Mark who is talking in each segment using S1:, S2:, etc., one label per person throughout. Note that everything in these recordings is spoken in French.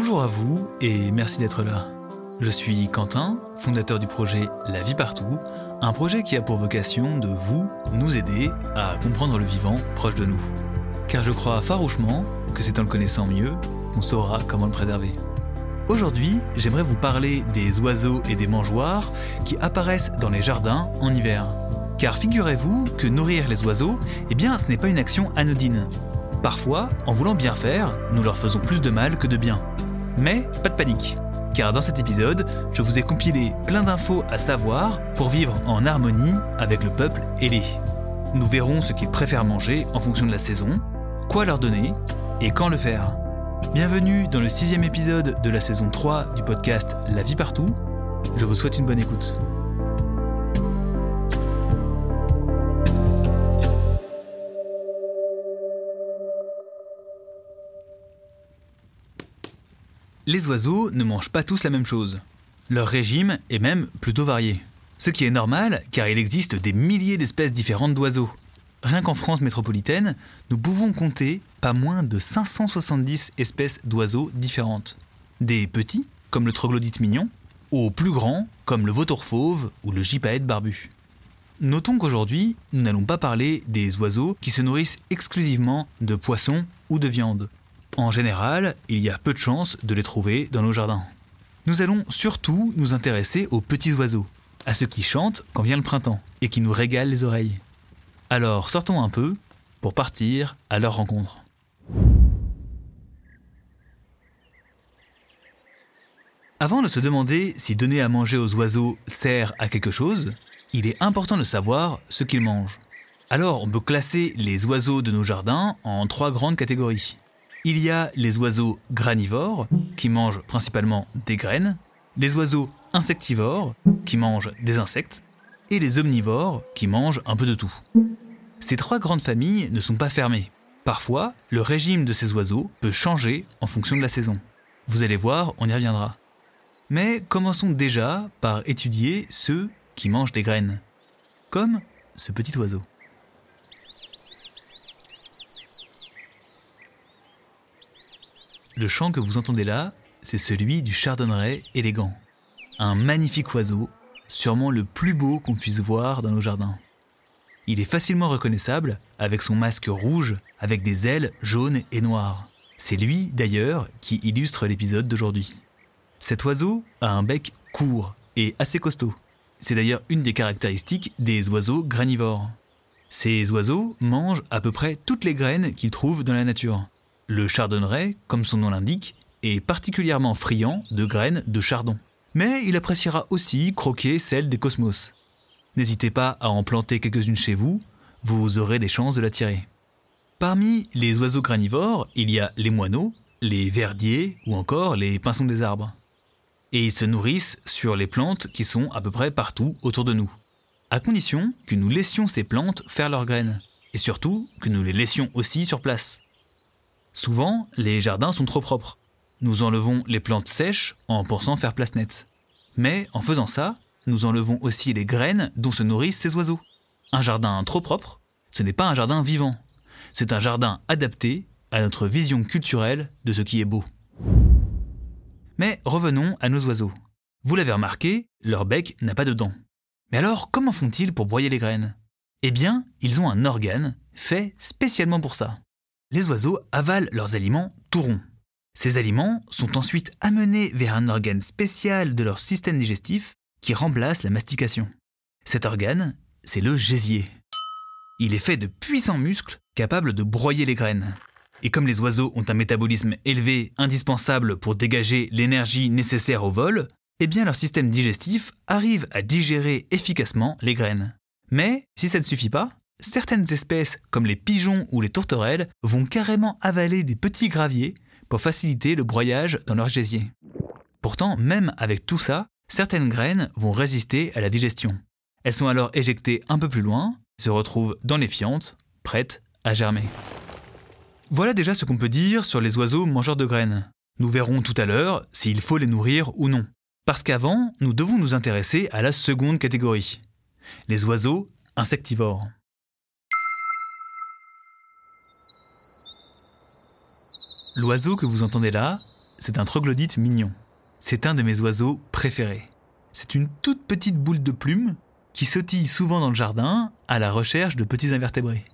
S1: Bonjour à vous et merci d'être là. Je suis Quentin, fondateur du projet La vie partout, un projet qui a pour vocation de vous, nous aider à comprendre le vivant proche de nous. Car je crois farouchement que c'est en le connaissant mieux qu'on saura comment le préserver. Aujourd'hui, j'aimerais vous parler des oiseaux et des mangeoires qui apparaissent dans les jardins en hiver. Car figurez-vous que nourrir les oiseaux, eh bien, ce n'est pas une action anodine. Parfois, en voulant bien faire, nous leur faisons plus de mal que de bien. Mais pas de panique, car dans cet épisode, je vous ai compilé plein d'infos à savoir pour vivre en harmonie avec le peuple ailé. Nous verrons ce qu'ils préfèrent manger en fonction de la saison, quoi leur donner et quand le faire. Bienvenue dans le sixième épisode de la saison 3 du podcast La vie partout. Je vous souhaite une bonne écoute. Les oiseaux ne mangent pas tous la même chose. Leur régime est même plutôt varié. Ce qui est normal car il existe des milliers d'espèces différentes d'oiseaux. Rien qu'en France métropolitaine, nous pouvons compter pas moins de 570 espèces d'oiseaux différentes. Des petits, comme le troglodyte mignon, aux plus grands, comme le vautour fauve ou le gypaète barbu. Notons qu'aujourd'hui, nous n'allons pas parler des oiseaux qui se nourrissent exclusivement de poissons ou de viande. En général, il y a peu de chances de les trouver dans nos jardins. Nous allons surtout nous intéresser aux petits oiseaux, à ceux qui chantent quand vient le printemps et qui nous régalent les oreilles. Alors sortons un peu pour partir à leur rencontre. Avant de se demander si donner à manger aux oiseaux sert à quelque chose, il est important de savoir ce qu'ils mangent. Alors on peut classer les oiseaux de nos jardins en trois grandes catégories. Il y a les oiseaux granivores, qui mangent principalement des graines, les oiseaux insectivores, qui mangent des insectes, et les omnivores, qui mangent un peu de tout. Ces trois grandes familles ne sont pas fermées. Parfois, le régime de ces oiseaux peut changer en fonction de la saison. Vous allez voir, on y reviendra. Mais commençons déjà par étudier ceux qui mangent des graines, comme ce petit oiseau. Le chant que vous entendez là, c'est celui du chardonneret élégant. Un magnifique oiseau, sûrement le plus beau qu'on puisse voir dans nos jardins. Il est facilement reconnaissable avec son masque rouge avec des ailes jaunes et noires. C'est lui, d'ailleurs, qui illustre l'épisode d'aujourd'hui. Cet oiseau a un bec court et assez costaud. C'est d'ailleurs une des caractéristiques des oiseaux granivores. Ces oiseaux mangent à peu près toutes les graines qu'ils trouvent dans la nature. Le chardonneret, comme son nom l'indique, est particulièrement friand de graines de chardon. Mais il appréciera aussi croquer celles des cosmos. N'hésitez pas à en planter quelques-unes chez vous, vous aurez des chances de l'attirer. Parmi les oiseaux granivores, il y a les moineaux, les verdiers ou encore les pinsons des arbres. Et ils se nourrissent sur les plantes qui sont à peu près partout autour de nous. À condition que nous laissions ces plantes faire leurs graines. Et surtout que nous les laissions aussi sur place. Souvent, les jardins sont trop propres. Nous enlevons les plantes sèches en pensant faire place nette. Mais en faisant ça, nous enlevons aussi les graines dont se nourrissent ces oiseaux. Un jardin trop propre, ce n'est pas un jardin vivant. C'est un jardin adapté à notre vision culturelle de ce qui est beau. Mais revenons à nos oiseaux. Vous l'avez remarqué, leur bec n'a pas de dents. Mais alors, comment font-ils pour broyer les graines? Eh bien, ils ont un organe fait spécialement pour ça les oiseaux avalent leurs aliments tout ronds. Ces aliments sont ensuite amenés vers un organe spécial de leur système digestif qui remplace la mastication. Cet organe, c'est le gésier. Il est fait de puissants muscles capables de broyer les graines. Et comme les oiseaux ont un métabolisme élevé indispensable pour dégager l'énergie nécessaire au vol, eh bien leur système digestif arrive à digérer efficacement les graines. Mais si ça ne suffit pas, certaines espèces, comme les pigeons ou les tourterelles, vont carrément avaler des petits graviers pour faciliter le broyage dans leur gésier. Pourtant, même avec tout ça, certaines graines vont résister à la digestion. Elles sont alors éjectées un peu plus loin, se retrouvent dans les fientes, prêtes à germer. Voilà déjà ce qu'on peut dire sur les oiseaux mangeurs de graines. Nous verrons tout à l'heure s'il faut les nourrir ou non. Parce qu'avant, nous devons nous intéresser à la seconde catégorie, les oiseaux insectivores. L'oiseau que vous entendez là, c'est un troglodyte mignon. C'est un de mes oiseaux préférés. C'est une toute petite boule de plumes qui sautille souvent dans le jardin à la recherche de petits invertébrés.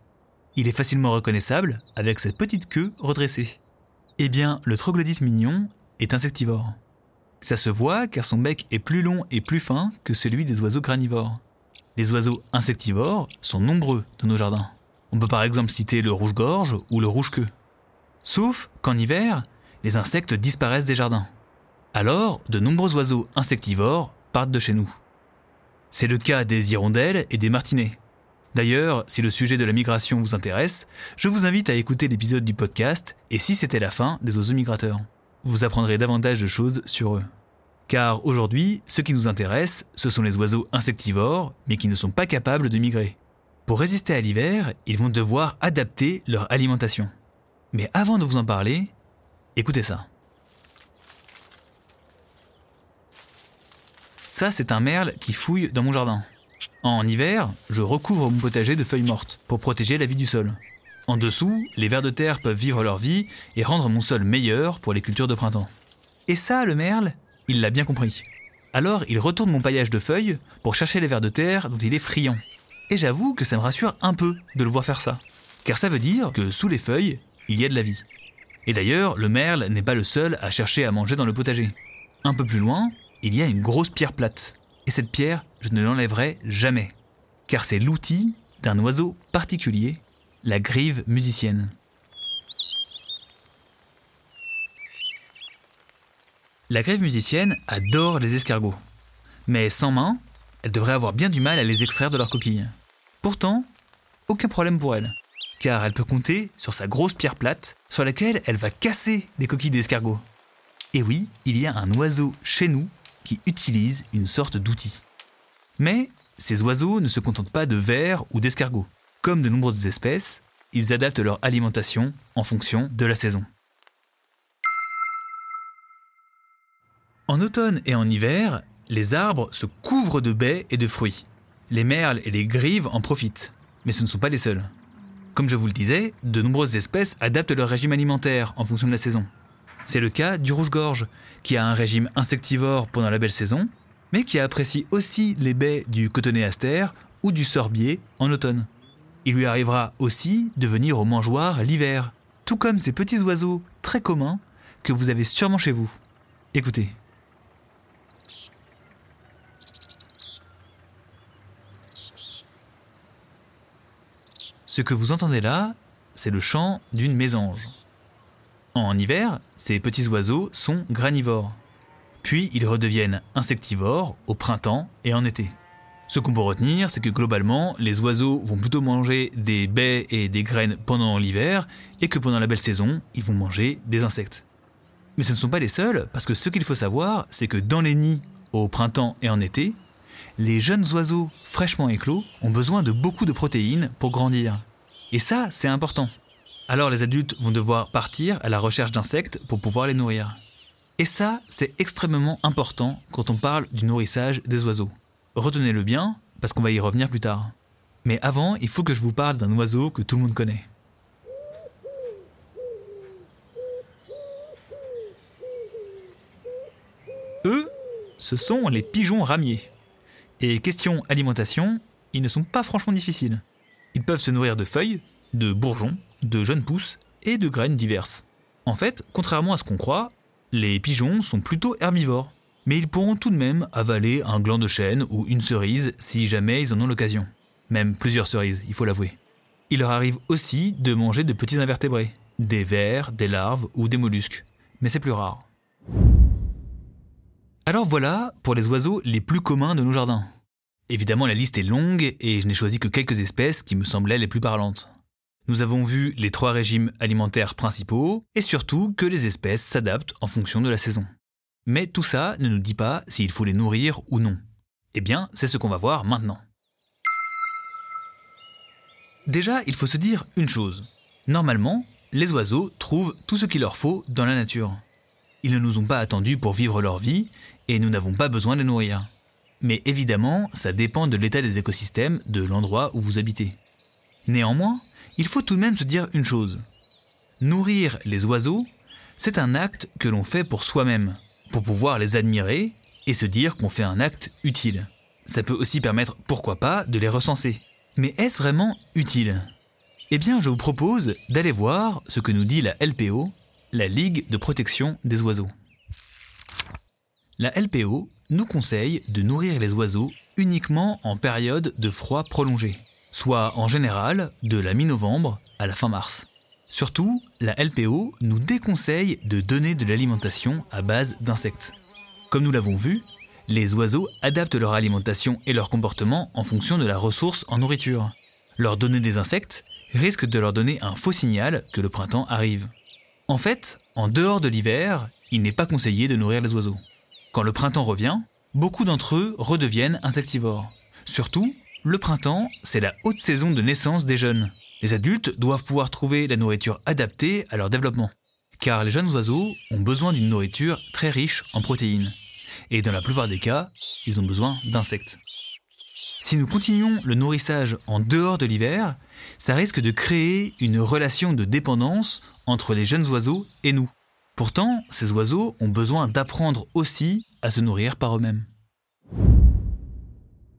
S1: Il est facilement reconnaissable avec cette petite queue redressée. Eh bien, le troglodyte mignon est insectivore. Ça se voit car son bec est plus long et plus fin que celui des oiseaux granivores. Les oiseaux insectivores sont nombreux dans nos jardins. On peut par exemple citer le rouge-gorge ou le rouge-queue. Sauf qu'en hiver, les insectes disparaissent des jardins. Alors, de nombreux oiseaux insectivores partent de chez nous. C'est le cas des hirondelles et des martinets. D'ailleurs, si le sujet de la migration vous intéresse, je vous invite à écouter l'épisode du podcast Et si c'était la fin des oiseaux migrateurs Vous apprendrez davantage de choses sur eux. Car aujourd'hui, ce qui nous intéresse, ce sont les oiseaux insectivores, mais qui ne sont pas capables de migrer. Pour résister à l'hiver, ils vont devoir adapter leur alimentation. Mais avant de vous en parler, écoutez ça. Ça, c'est un merle qui fouille dans mon jardin. En hiver, je recouvre mon potager de feuilles mortes pour protéger la vie du sol. En dessous, les vers de terre peuvent vivre leur vie et rendre mon sol meilleur pour les cultures de printemps. Et ça, le merle, il l'a bien compris. Alors, il retourne mon paillage de feuilles pour chercher les vers de terre dont il est friand. Et j'avoue que ça me rassure un peu de le voir faire ça. Car ça veut dire que sous les feuilles, il y a de la vie. Et d'ailleurs, le merle n'est pas le seul à chercher à manger dans le potager. Un peu plus loin, il y a une grosse pierre plate. Et cette pierre, je ne l'enlèverai jamais. Car c'est l'outil d'un oiseau particulier, la grive musicienne. La grive musicienne adore les escargots. Mais sans main, elle devrait avoir bien du mal à les extraire de leur coquille. Pourtant, aucun problème pour elle, car elle peut compter sur sa grosse pierre plate sur laquelle elle va casser les coquilles d'escargots. Et oui, il y a un oiseau chez nous qui utilisent une sorte d'outil. Mais ces oiseaux ne se contentent pas de vers ou d'escargots. Comme de nombreuses espèces, ils adaptent leur alimentation en fonction de la saison. En automne et en hiver, les arbres se couvrent de baies et de fruits. Les merles et les grives en profitent, mais ce ne sont pas les seuls. Comme je vous le disais, de nombreuses espèces adaptent leur régime alimentaire en fonction de la saison. C'est le cas du rouge-gorge, qui a un régime insectivore pendant la belle saison, mais qui apprécie aussi les baies du cotonéaster ou du sorbier en automne. Il lui arrivera aussi de venir au mangeoir l'hiver, tout comme ces petits oiseaux très communs que vous avez sûrement chez vous. Écoutez. Ce que vous entendez là, c'est le chant d'une mésange. En hiver, ces petits oiseaux sont granivores. Puis ils redeviennent insectivores au printemps et en été. Ce qu'on peut retenir, c'est que globalement, les oiseaux vont plutôt manger des baies et des graines pendant l'hiver, et que pendant la belle saison, ils vont manger des insectes. Mais ce ne sont pas les seuls, parce que ce qu'il faut savoir, c'est que dans les nids, au printemps et en été, les jeunes oiseaux fraîchement éclos ont besoin de beaucoup de protéines pour grandir. Et ça, c'est important. Alors les adultes vont devoir partir à la recherche d'insectes pour pouvoir les nourrir. Et ça, c'est extrêmement important quand on parle du nourrissage des oiseaux. Retenez-le bien, parce qu'on va y revenir plus tard. Mais avant, il faut que je vous parle d'un oiseau que tout le monde connaît. Eux, ce sont les pigeons ramiers. Et question alimentation, ils ne sont pas franchement difficiles. Ils peuvent se nourrir de feuilles, de bourgeons, de jeunes pousses et de graines diverses. En fait, contrairement à ce qu'on croit, les pigeons sont plutôt herbivores. Mais ils pourront tout de même avaler un gland de chêne ou une cerise si jamais ils en ont l'occasion. Même plusieurs cerises, il faut l'avouer. Il leur arrive aussi de manger de petits invertébrés, des vers, des larves ou des mollusques, mais c'est plus rare. Alors voilà pour les oiseaux les plus communs de nos jardins. Évidemment, la liste est longue et je n'ai choisi que quelques espèces qui me semblaient les plus parlantes. Nous avons vu les trois régimes alimentaires principaux et surtout que les espèces s'adaptent en fonction de la saison. Mais tout ça ne nous dit pas s'il faut les nourrir ou non. Eh bien, c'est ce qu'on va voir maintenant. Déjà, il faut se dire une chose. Normalement, les oiseaux trouvent tout ce qu'il leur faut dans la nature. Ils ne nous ont pas attendus pour vivre leur vie et nous n'avons pas besoin de nourrir. Mais évidemment, ça dépend de l'état des écosystèmes de l'endroit où vous habitez. Néanmoins, il faut tout de même se dire une chose. Nourrir les oiseaux, c'est un acte que l'on fait pour soi-même, pour pouvoir les admirer et se dire qu'on fait un acte utile. Ça peut aussi permettre, pourquoi pas, de les recenser. Mais est-ce vraiment utile? Eh bien, je vous propose d'aller voir ce que nous dit la LPO, la Ligue de protection des oiseaux. La LPO nous conseille de nourrir les oiseaux uniquement en période de froid prolongé, soit en général de la mi-novembre à la fin mars. Surtout, la LPO nous déconseille de donner de l'alimentation à base d'insectes. Comme nous l'avons vu, les oiseaux adaptent leur alimentation et leur comportement en fonction de la ressource en nourriture. Leur donner des insectes risque de leur donner un faux signal que le printemps arrive. En fait, en dehors de l'hiver, il n'est pas conseillé de nourrir les oiseaux. Quand le printemps revient, beaucoup d'entre eux redeviennent insectivores. Surtout, le printemps, c'est la haute saison de naissance des jeunes. Les adultes doivent pouvoir trouver la nourriture adaptée à leur développement. Car les jeunes oiseaux ont besoin d'une nourriture très riche en protéines et dans la plupart des cas, ils ont besoin d'insectes. Si nous continuons le nourrissage en dehors de l'hiver, ça risque de créer une relation de dépendance entre les jeunes oiseaux et nous. Pourtant, ces oiseaux ont besoin d'apprendre aussi à se nourrir par eux-mêmes.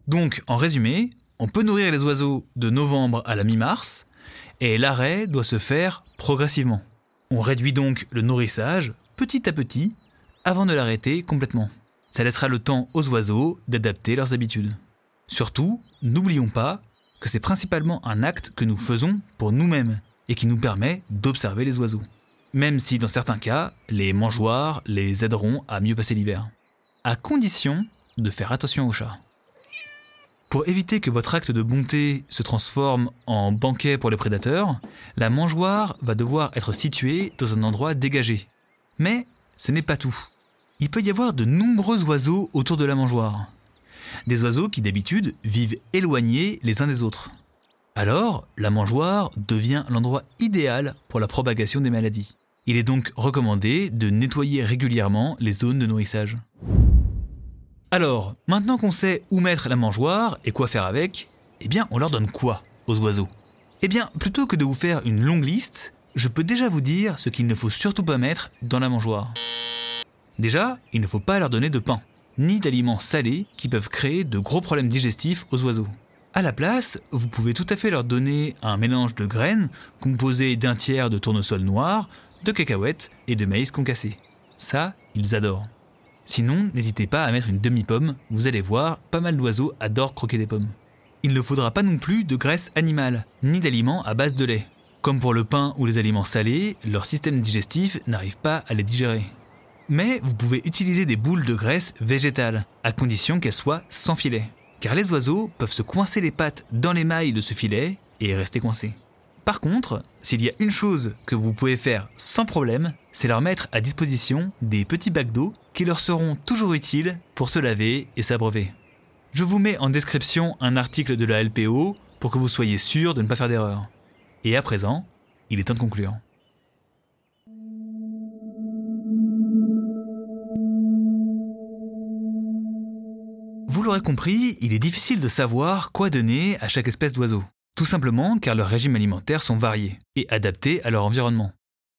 S1: Donc, en résumé, on peut nourrir les oiseaux de novembre à la mi-mars, et l'arrêt doit se faire progressivement. On réduit donc le nourrissage petit à petit avant de l'arrêter complètement. Ça laissera le temps aux oiseaux d'adapter leurs habitudes. Surtout, n'oublions pas que c'est principalement un acte que nous faisons pour nous-mêmes et qui nous permet d'observer les oiseaux. Même si dans certains cas, les mangeoires les aideront à mieux passer l'hiver. À condition de faire attention aux chats. Pour éviter que votre acte de bonté se transforme en banquet pour les prédateurs, la mangeoire va devoir être située dans un endroit dégagé. Mais ce n'est pas tout il peut y avoir de nombreux oiseaux autour de la mangeoire. Des oiseaux qui d'habitude vivent éloignés les uns des autres. Alors, la mangeoire devient l'endroit idéal pour la propagation des maladies. Il est donc recommandé de nettoyer régulièrement les zones de nourrissage. Alors, maintenant qu'on sait où mettre la mangeoire et quoi faire avec, eh bien, on leur donne quoi aux oiseaux? Eh bien, plutôt que de vous faire une longue liste, je peux déjà vous dire ce qu'il ne faut surtout pas mettre dans la mangeoire. Déjà, il ne faut pas leur donner de pain, ni d'aliments salés qui peuvent créer de gros problèmes digestifs aux oiseaux. À la place, vous pouvez tout à fait leur donner un mélange de graines composé d'un tiers de tournesol noir, de cacahuètes et de maïs concassé. Ça, ils adorent. Sinon, n'hésitez pas à mettre une demi-pomme, vous allez voir, pas mal d'oiseaux adorent croquer des pommes. Il ne faudra pas non plus de graisse animale, ni d'aliments à base de lait. Comme pour le pain ou les aliments salés, leur système digestif n'arrive pas à les digérer. Mais vous pouvez utiliser des boules de graisse végétale, à condition qu'elles soient sans filet. Car les oiseaux peuvent se coincer les pattes dans les mailles de ce filet et rester coincés. Par contre, s'il y a une chose que vous pouvez faire sans problème, c'est leur mettre à disposition des petits bacs d'eau qui leur seront toujours utiles pour se laver et s'abreuver. Je vous mets en description un article de la LPO pour que vous soyez sûr de ne pas faire d'erreur. Et à présent, il est temps de conclure. Vous l'aurez compris, il est difficile de savoir quoi donner à chaque espèce d'oiseau. Tout simplement car leurs régimes alimentaires sont variés et adaptés à leur environnement.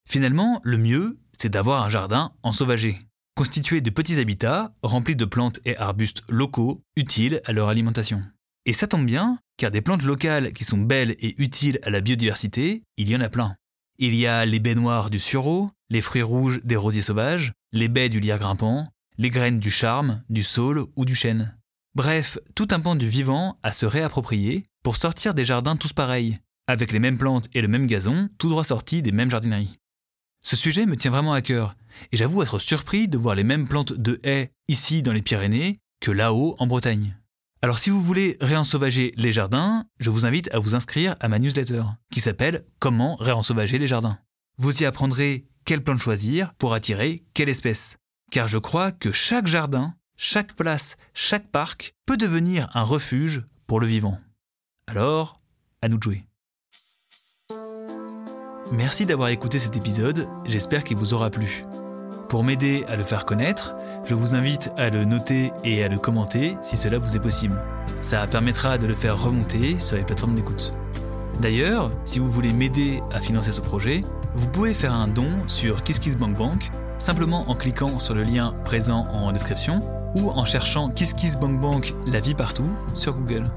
S1: Finalement, le mieux, c'est d'avoir un jardin ensauvagé, constitué de petits habitats remplis de plantes et arbustes locaux utiles à leur alimentation. Et ça tombe bien, car des plantes locales qui sont belles et utiles à la biodiversité, il y en a plein. Il y a les baies noires du sureau, les fruits rouges des rosiers sauvages, les baies du lierre grimpant, les graines du charme, du saule ou du chêne. Bref, tout un pan du vivant à se réapproprier pour sortir des jardins tous pareils, avec les mêmes plantes et le même gazon, tout droit sortis des mêmes jardineries. Ce sujet me tient vraiment à cœur, et j'avoue être surpris de voir les mêmes plantes de haies ici dans les Pyrénées que là-haut en Bretagne. Alors si vous voulez réensauvager les jardins, je vous invite à vous inscrire à ma newsletter, qui s'appelle Comment réensauvager les jardins. Vous y apprendrez quelle plante choisir pour attirer quelle espèce. Car je crois que chaque jardin chaque place, chaque parc peut devenir un refuge pour le vivant. Alors, à nous de jouer. Merci d'avoir écouté cet épisode, j'espère qu'il vous aura plu. Pour m'aider à le faire connaître, je vous invite à le noter et à le commenter si cela vous est possible. Ça permettra de le faire remonter sur les plateformes d'écoute. D'ailleurs, si vous voulez m'aider à financer ce projet, vous pouvez faire un don sur KissKissBankBank simplement en cliquant sur le lien présent en description ou en cherchant KissKissBankBank la vie partout sur Google.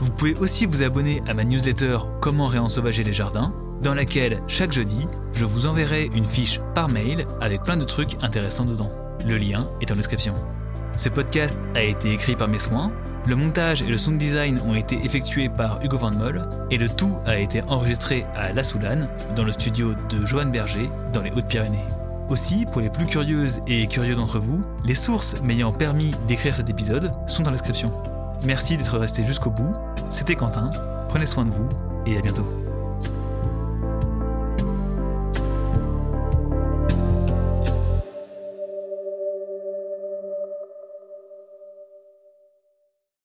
S1: Vous pouvez aussi vous abonner à ma newsletter Comment réensauvager les jardins, dans laquelle chaque jeudi, je vous enverrai une fiche par mail avec plein de trucs intéressants dedans. Le lien est en description. Ce podcast a été écrit par mes soins, le montage et le sound design ont été effectués par Hugo Van Moll, et le tout a été enregistré à La Soulane, dans le studio de Joanne Berger, dans les Hautes-Pyrénées. Aussi, pour les plus curieuses et curieux d'entre vous, les sources m'ayant permis d'écrire cet épisode sont en description. Merci d'être resté jusqu'au bout, c'était Quentin, prenez soin de vous, et à bientôt.